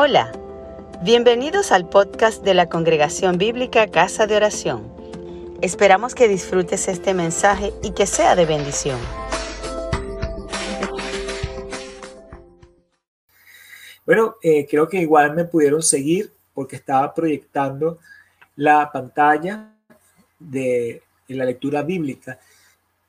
Hola, bienvenidos al podcast de la Congregación Bíblica Casa de Oración. Esperamos que disfrutes este mensaje y que sea de bendición. Bueno, eh, creo que igual me pudieron seguir porque estaba proyectando la pantalla de, de la lectura bíblica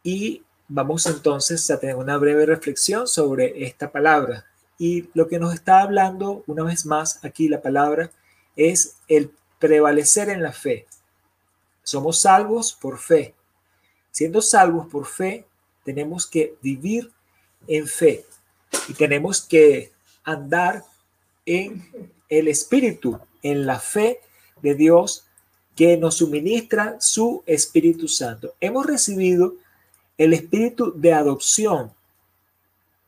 y vamos entonces a tener una breve reflexión sobre esta palabra, y lo que nos está hablando, una vez más, aquí la palabra, es el prevalecer en la fe. Somos salvos por fe. Siendo salvos por fe, tenemos que vivir en fe y tenemos que andar en el Espíritu, en la fe de Dios que nos suministra su Espíritu Santo. Hemos recibido el Espíritu de adopción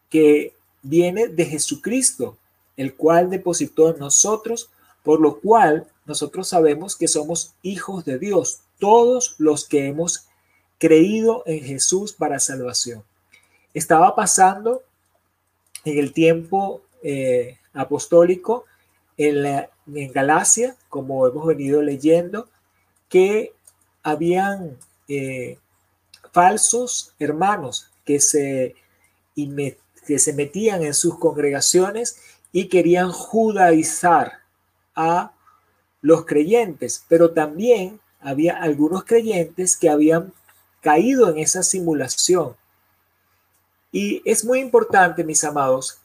que viene de Jesucristo, el cual depositó en nosotros, por lo cual nosotros sabemos que somos hijos de Dios, todos los que hemos creído en Jesús para salvación. Estaba pasando en el tiempo eh, apostólico en, en, Galacia, como hemos venido leyendo, que habían eh, falsos hermanos que se que se metían en sus congregaciones y querían judaizar a los creyentes, pero también había algunos creyentes que habían caído en esa simulación. Y es muy importante, mis amados,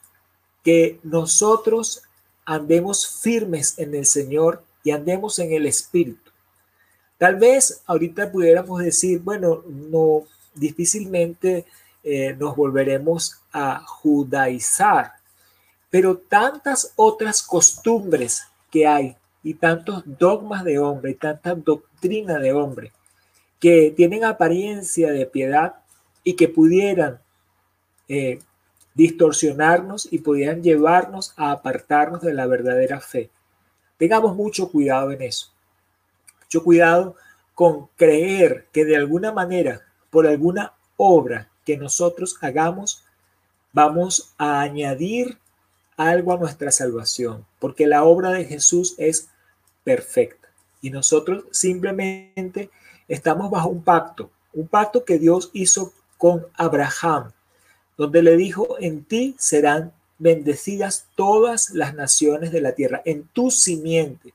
que nosotros andemos firmes en el Señor y andemos en el Espíritu. Tal vez ahorita pudiéramos decir, bueno, no, difícilmente eh, nos volveremos a judaizar. Pero tantas otras costumbres que hay y tantos dogmas de hombre y tanta doctrina de hombre que tienen apariencia de piedad y que pudieran eh, distorsionarnos y pudieran llevarnos a apartarnos de la verdadera fe. Tengamos mucho cuidado en eso. Mucho cuidado con creer que de alguna manera, por alguna obra que nosotros hagamos, vamos a añadir algo a nuestra salvación, porque la obra de Jesús es perfecta y nosotros simplemente estamos bajo un pacto, un pacto que Dios hizo con Abraham, donde le dijo, en ti serán bendecidas todas las naciones de la tierra, en tu simiente.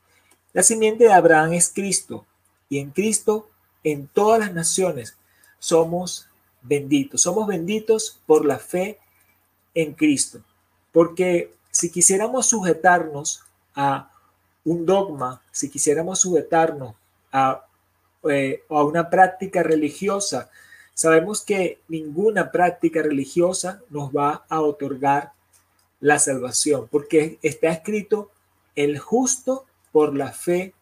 La simiente de Abraham es Cristo y en Cristo, en todas las naciones, somos benditos. Somos benditos por la fe en Cristo. Porque si quisiéramos sujetarnos a un dogma, si quisiéramos sujetarnos a, eh, a una práctica religiosa, sabemos que ninguna práctica religiosa nos va a otorgar la salvación, porque está escrito, el justo por la fe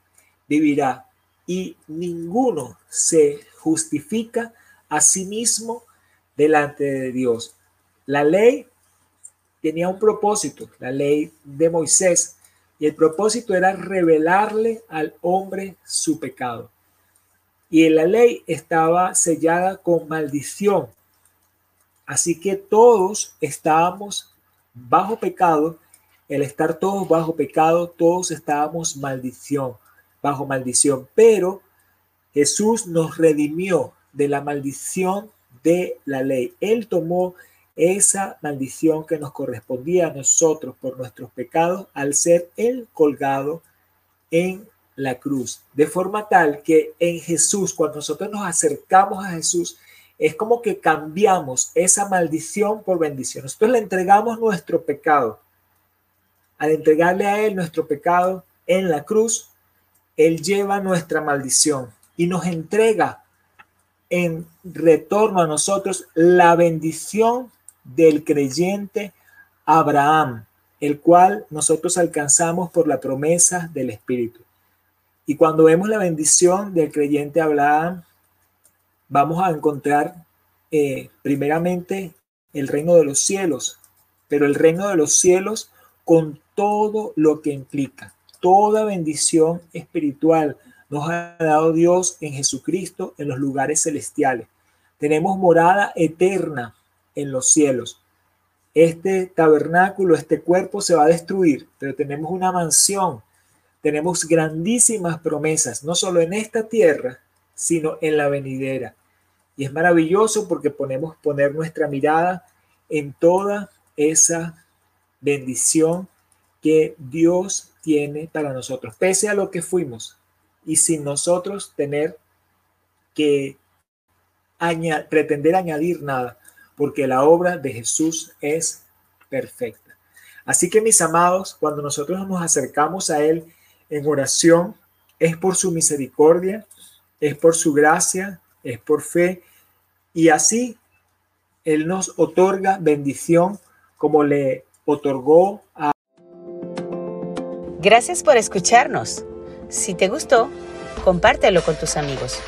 vivirá, y ninguno se justifica a sí mismo delante de Dios. La ley tenía un propósito, la ley de Moisés, y el propósito era revelarle al hombre su pecado. Y la ley estaba sellada con maldición. Así que todos estábamos bajo pecado. El estar todos bajo pecado, todos estábamos maldición, bajo maldición. Pero Jesús nos redimió de la maldición de la ley. Él tomó esa maldición que nos correspondía a nosotros por nuestros pecados al ser Él colgado en la cruz. De forma tal que en Jesús, cuando nosotros nos acercamos a Jesús, es como que cambiamos esa maldición por bendición. Nosotros le entregamos nuestro pecado. Al entregarle a Él nuestro pecado en la cruz, Él lleva nuestra maldición y nos entrega en retorno a nosotros la bendición del creyente Abraham, el cual nosotros alcanzamos por la promesa del Espíritu. Y cuando vemos la bendición del creyente Abraham, vamos a encontrar eh, primeramente el reino de los cielos, pero el reino de los cielos con todo lo que implica, toda bendición espiritual, nos ha dado Dios en Jesucristo en los lugares celestiales. Tenemos morada eterna en los cielos. este tabernáculo, este cuerpo se va a destruir, pero tenemos una mansión, tenemos grandísimas promesas, no solo en esta tierra, sino en la venidera. Y es maravilloso porque ponemos poner nuestra mirada en toda esa bendición que Dios tiene para nosotros, pese a lo que fuimos y sin nosotros tener que pretender añadir nada, porque la obra de Jesús es perfecta. Así que mis amados, cuando nosotros nos acercamos a Él en oración, es por su misericordia, es por su gracia, es por fe, y así Él nos otorga bendición como le otorgó a... Gracias por escucharnos. Si te gustó, compártelo con tus amigos.